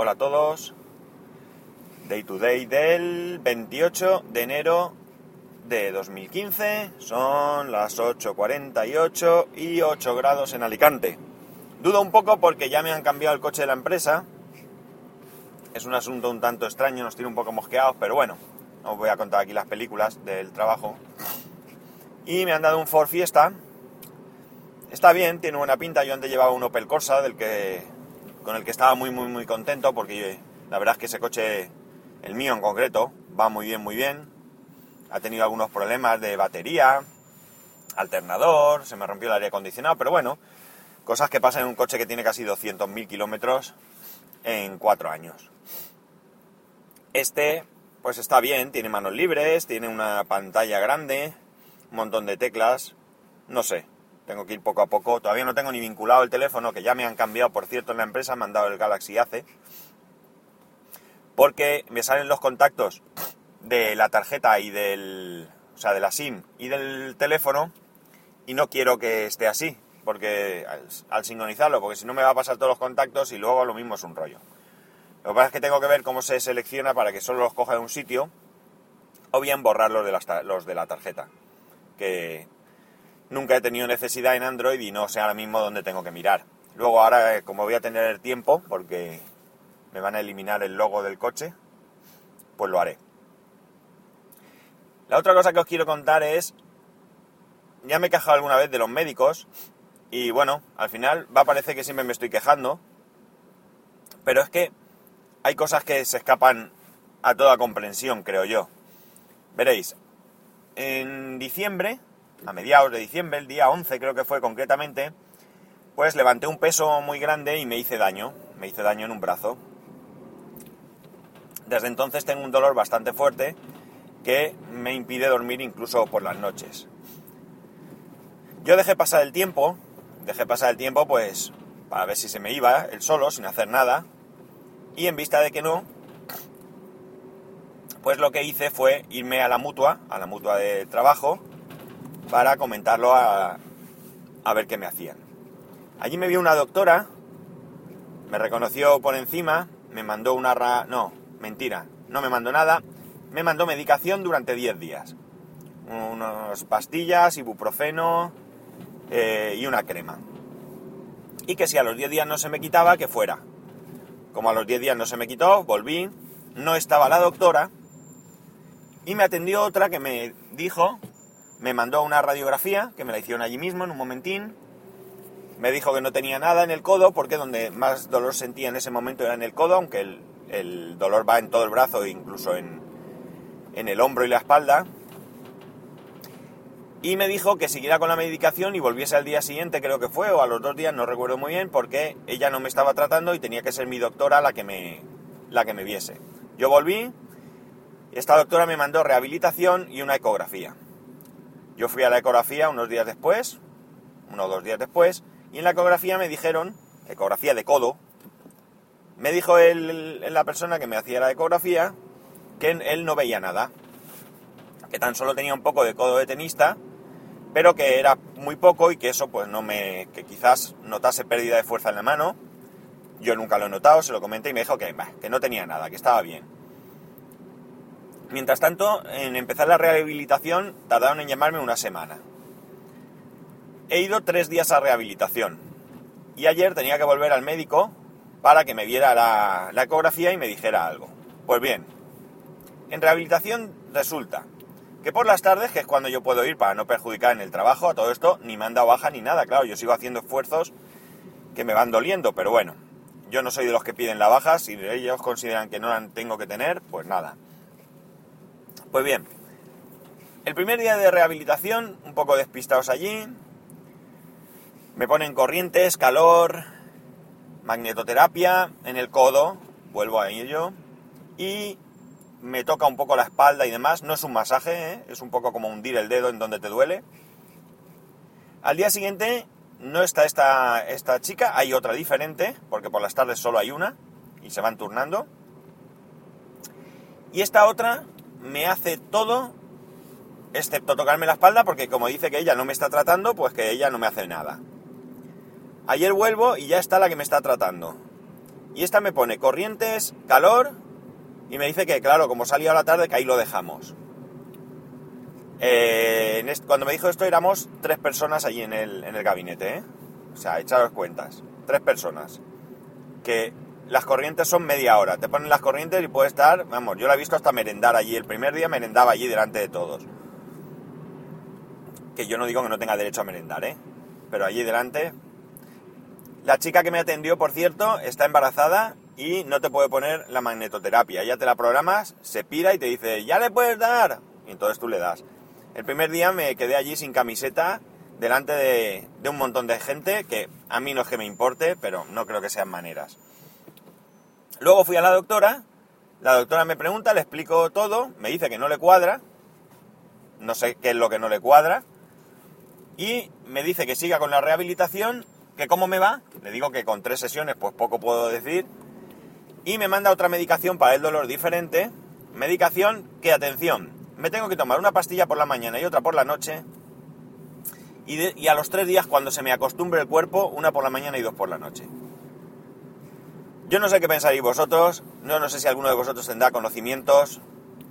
Hola a todos. Day to day del 28 de enero de 2015. Son las 8.48 y 8 grados en Alicante. Dudo un poco porque ya me han cambiado el coche de la empresa. Es un asunto un tanto extraño, nos tiene un poco mosqueados, pero bueno, os voy a contar aquí las películas del trabajo. Y me han dado un Ford Fiesta. Está bien, tiene buena pinta. Yo antes llevaba un Opel Corsa del que con el que estaba muy muy muy contento porque la verdad es que ese coche, el mío en concreto, va muy bien muy bien. Ha tenido algunos problemas de batería, alternador, se me rompió el aire acondicionado, pero bueno, cosas que pasan en un coche que tiene casi 200.000 kilómetros en cuatro años. Este, pues está bien, tiene manos libres, tiene una pantalla grande, un montón de teclas, no sé, tengo que ir poco a poco. Todavía no tengo ni vinculado el teléfono, que ya me han cambiado, por cierto, en la empresa, me han dado el Galaxy ACE. Porque me salen los contactos de la tarjeta y del... O sea, de la SIM y del teléfono. Y no quiero que esté así, porque al, sincronizarlo, porque si no me va a pasar todos los contactos y luego lo mismo es un rollo. Lo que pasa es que tengo que ver cómo se selecciona para que solo los coja de un sitio o bien borrar los de, los de la tarjeta. Que nunca he tenido necesidad en Android y no sé ahora mismo dónde tengo que mirar. Luego ahora, eh, como voy a tener tiempo, porque me van a eliminar el logo del coche, pues lo haré. La otra cosa que os quiero contar es, ya me he quejado alguna vez de los médicos y bueno, al final va a parecer que siempre me estoy quejando, pero es que hay cosas que se escapan a toda comprensión, creo yo. Veréis, en diciembre a mediados de diciembre, el día 11 creo que fue concretamente, pues levanté un peso muy grande y me hice daño, me hice daño en un brazo. Desde entonces tengo un dolor bastante fuerte que me impide dormir incluso por las noches. Yo dejé pasar el tiempo, dejé pasar el tiempo pues para ver si se me iba el solo, sin hacer nada, y en vista de que no, pues lo que hice fue irme a la mutua, a la mutua de trabajo, para comentarlo a, a ver qué me hacían. Allí me vio una doctora, me reconoció por encima, me mandó una... Ra... No, mentira, no me mandó nada, me mandó medicación durante 10 días. Unas pastillas, ibuprofeno eh, y una crema. Y que si a los 10 días no se me quitaba, que fuera. Como a los 10 días no se me quitó, volví, no estaba la doctora y me atendió otra que me dijo me mandó una radiografía, que me la hicieron allí mismo en un momentín. Me dijo que no tenía nada en el codo, porque donde más dolor sentía en ese momento era en el codo, aunque el, dolor va en todo el brazo, incluso en, en el hombro y la espalda. Y me dijo que siguiera con la medicación y volviese al día siguiente, creo que fue, o a los dos días, no recuerdo muy bien, porque ella no me estaba tratando y tenía que ser mi doctora la que me, la que me viese. Yo volví, esta doctora me mandó rehabilitación y una ecografía. Yo fui a la ecografía unos días después, uno o dos días después, y en la ecografía me dijeron, ecografía de codo, me dijo él, la persona que me hacía la ecografía que él no veía nada, que tan solo tenía un poco de codo de tenista, pero que era muy poco y que eso pues no me, que quizás notase pérdida de fuerza en la mano. Yo nunca lo he notado, se lo comenté y me dijo que, que no tenía nada, que estaba bien. Mientras tanto, en empezar la rehabilitación tardaron en llamarme una semana. He ido tres días a rehabilitación y ayer tenía que volver al médico para que me viera la, ecografía y me dijera algo. Pues bien, en rehabilitación resulta que por las tardes, que es cuando yo puedo ir para no perjudicar en el trabajo, a todo esto ni me han dado baja ni nada, claro, yo sigo haciendo esfuerzos que me van doliendo, pero bueno, yo no soy de los que piden la baja, si ellos consideran que no la tengo que tener, pues nada. Pues bien, el primer día de rehabilitación, un poco despistados allí, me ponen corrientes, calor, magnetoterapia en el codo, vuelvo a ello, y me toca un poco la espalda y demás. No es un masaje, ¿eh? es un poco como hundir el dedo en donde te duele. Al día siguiente no está esta, esta chica, hay otra diferente, porque por las tardes solo hay una y se van turnando. Y esta otra me hace todo excepto tocarme la espalda porque como dice que ella no me está tratando, pues que ella no me hace nada. Ayer vuelvo y ya está la que me está tratando. Y esta me pone corrientes, calor y me dice que, claro, como salía a la tarde, que ahí lo dejamos. Eh, cuando me dijo esto éramos tres personas allí en el, en el gabinete, ¿eh? O sea, echaros cuentas. Tres personas. Que las corrientes son media hora. Te ponen las corrientes y puede estar, vamos, yo la he visto hasta merendar allí. El primer día merendaba allí delante de todos. Que yo no digo que no tenga derecho a merendar, ¿eh? Pero allí delante. La chica que me atendió, por cierto, está embarazada y no te puede poner la magnetoterapia. Ya te la programas, se pira y te dice, ya le puedes dar. Y entonces tú le das. El primer día me quedé allí sin camiseta, delante de, de, un montón de gente, que a mí no es que me importe, pero no creo que sean maneras. Luego fui a la doctora, la doctora me pregunta, le explico todo, me dice que no le cuadra, no sé qué es lo que no le cuadra, y me dice que siga con la rehabilitación, que cómo me va, le digo que con tres sesiones pues poco puedo decir, y me manda otra medicación para el dolor diferente, medicación que, atención, me tengo que tomar una pastilla por la mañana y otra por la noche. Y, a los tres días, cuando se me acostumbre el cuerpo, una por la mañana y dos por la noche. Yo no sé qué pensaréis vosotros, no, no sé si alguno de vosotros tendrá conocimientos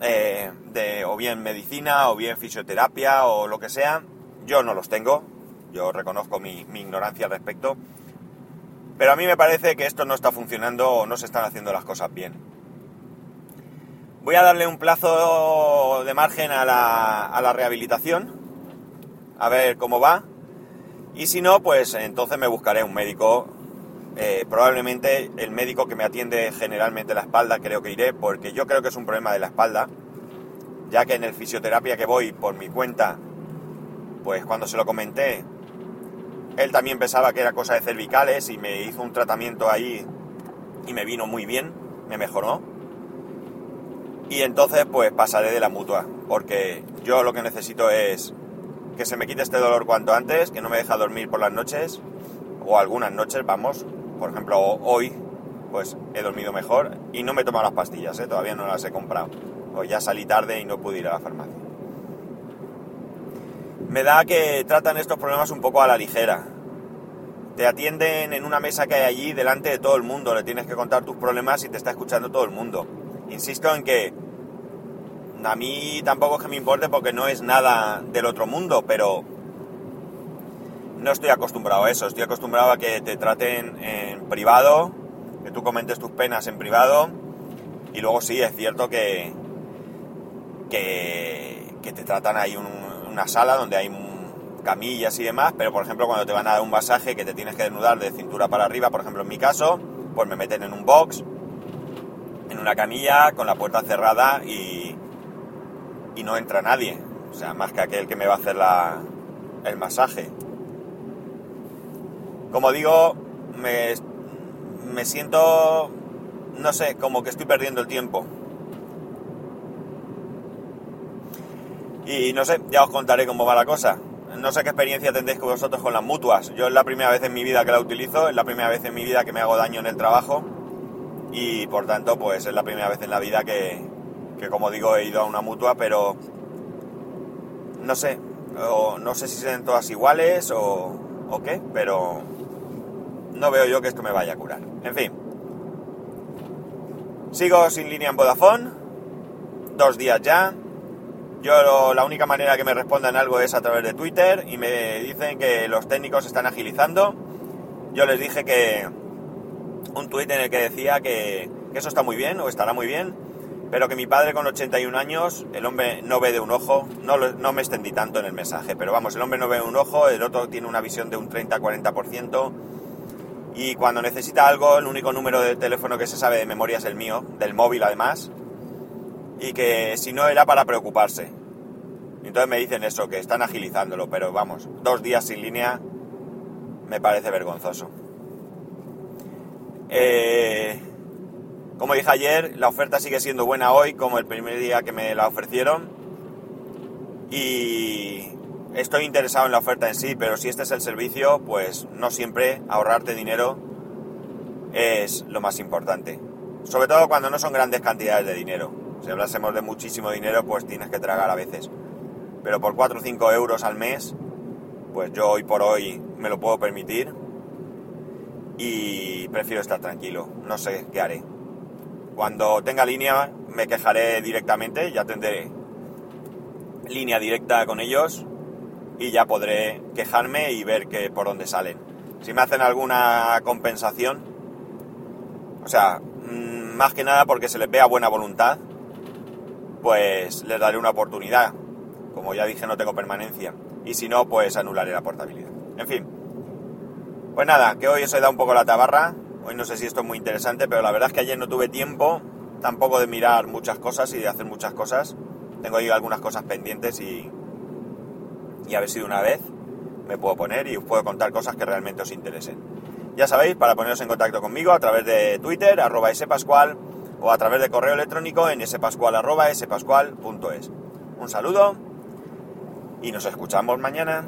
eh, de o bien medicina o bien fisioterapia o lo que sea. Yo no los tengo, yo reconozco mi, mi ignorancia al respecto. Pero a mí me parece que esto no está funcionando o no se están haciendo las cosas bien. Voy a darle un plazo de margen a la, a la rehabilitación, a ver cómo va. Y si no, pues entonces me buscaré un médico. Eh, probablemente el médico que me atiende generalmente la espalda creo que iré, porque yo creo que es un problema de la espalda, ya que en el fisioterapia que voy por mi cuenta, pues cuando se lo comenté, él también pensaba que era cosa de cervicales y me hizo un tratamiento ahí y me vino muy bien, me mejoró. Y entonces pues pasaré de la mutua, porque yo lo que necesito es que se me quite este dolor cuanto antes, que no me deja dormir por las noches, o algunas noches, vamos, por ejemplo hoy pues he dormido mejor y no me he tomado las pastillas, ¿eh? todavía no las he comprado, o ya salí tarde y no pude ir a la farmacia. Me da que tratan estos problemas un poco a la ligera. Te atienden en una mesa que hay allí delante de todo el mundo, le tienes que contar tus problemas y te está escuchando todo el mundo Insisto en que a mí tampoco es que me importe porque no es nada del otro mundo, pero no estoy acostumbrado a eso. Estoy acostumbrado a que te traten en privado, que tú comentes tus penas en privado. Y luego sí, es cierto que, que, te tratan ahí en una sala donde hay camillas y demás, pero por ejemplo cuando te van a dar un masaje que te tienes que desnudar de cintura para arriba, por ejemplo en mi caso, pues me meten en un box en una camilla con la puerta cerrada y, y no entra nadie. O sea, más que aquel que me va a hacer la, el masaje. Como digo, me, me siento, no sé, como que estoy perdiendo el tiempo. Y no sé, ya os contaré cómo va la cosa. No sé qué experiencia tendréis vosotros con las mutuas. Yo es la primera vez en mi vida que la utilizo, es la primera vez en mi vida que me hago daño en el trabajo y por tanto pues es la primera vez en la vida que, como digo he ido a una mutua pero no sé no sé si sean todas iguales o, o qué pero no veo yo que esto me vaya a curar. En fin. Sigo sin línea en Vodafone. Dos días ya. Yo la única manera que me respondan algo es a través de Twitter y me dicen que los técnicos están agilizando. Yo les dije que un tuit en el que decía que, eso está muy bien o estará muy bien, pero que mi padre con 81 años, el hombre no ve de un ojo, no, no me extendí tanto en el mensaje, pero vamos, el hombre no ve de un ojo, el otro tiene una visión de un 30-40%, y cuando necesita algo, el único número de teléfono que se sabe de memoria es el mío, del móvil además, y que si no era para preocuparse. Entonces me dicen eso, que están agilizándolo, pero vamos, dos días sin línea me parece vergonzoso. Eh, como dije ayer, la oferta sigue siendo buena hoy, como el primer día que me la ofrecieron. Y estoy interesado en la oferta en sí, pero si este es el servicio, pues no siempre ahorrarte dinero es lo más importante. Sobre todo cuando no son grandes cantidades de dinero. Si hablásemos de muchísimo dinero, pues tienes que tragar a veces. Pero por 4 o 5 euros al mes, pues yo hoy por hoy me lo puedo permitir y prefiero estar tranquilo. No sé qué haré. Cuando tenga línea me quejaré directamente, ya tendré línea directa con ellos y ya podré quejarme y ver que por dónde salen. Si me hacen alguna compensación, o sea, mm, más que nada porque se les vea buena voluntad, pues les daré una oportunidad. Como ya dije, no tengo permanencia. Y si no, pues anularé la portabilidad. En fin. Pues nada, que hoy os he dado un poco la tabarra. Hoy no sé si esto es muy interesante, pero la verdad es que ayer no tuve tiempo tampoco de mirar muchas cosas y de hacer muchas cosas. Tengo ahí algunas cosas pendientes y, y a ver si de una vez me puedo poner y os puedo contar cosas que realmente os interesen. Ya sabéis, para poneros en contacto conmigo a través de Twitter, arroba spascual, o a través de correo electrónico en spascual, arroba spascual.es. Un saludo y nos escuchamos mañana.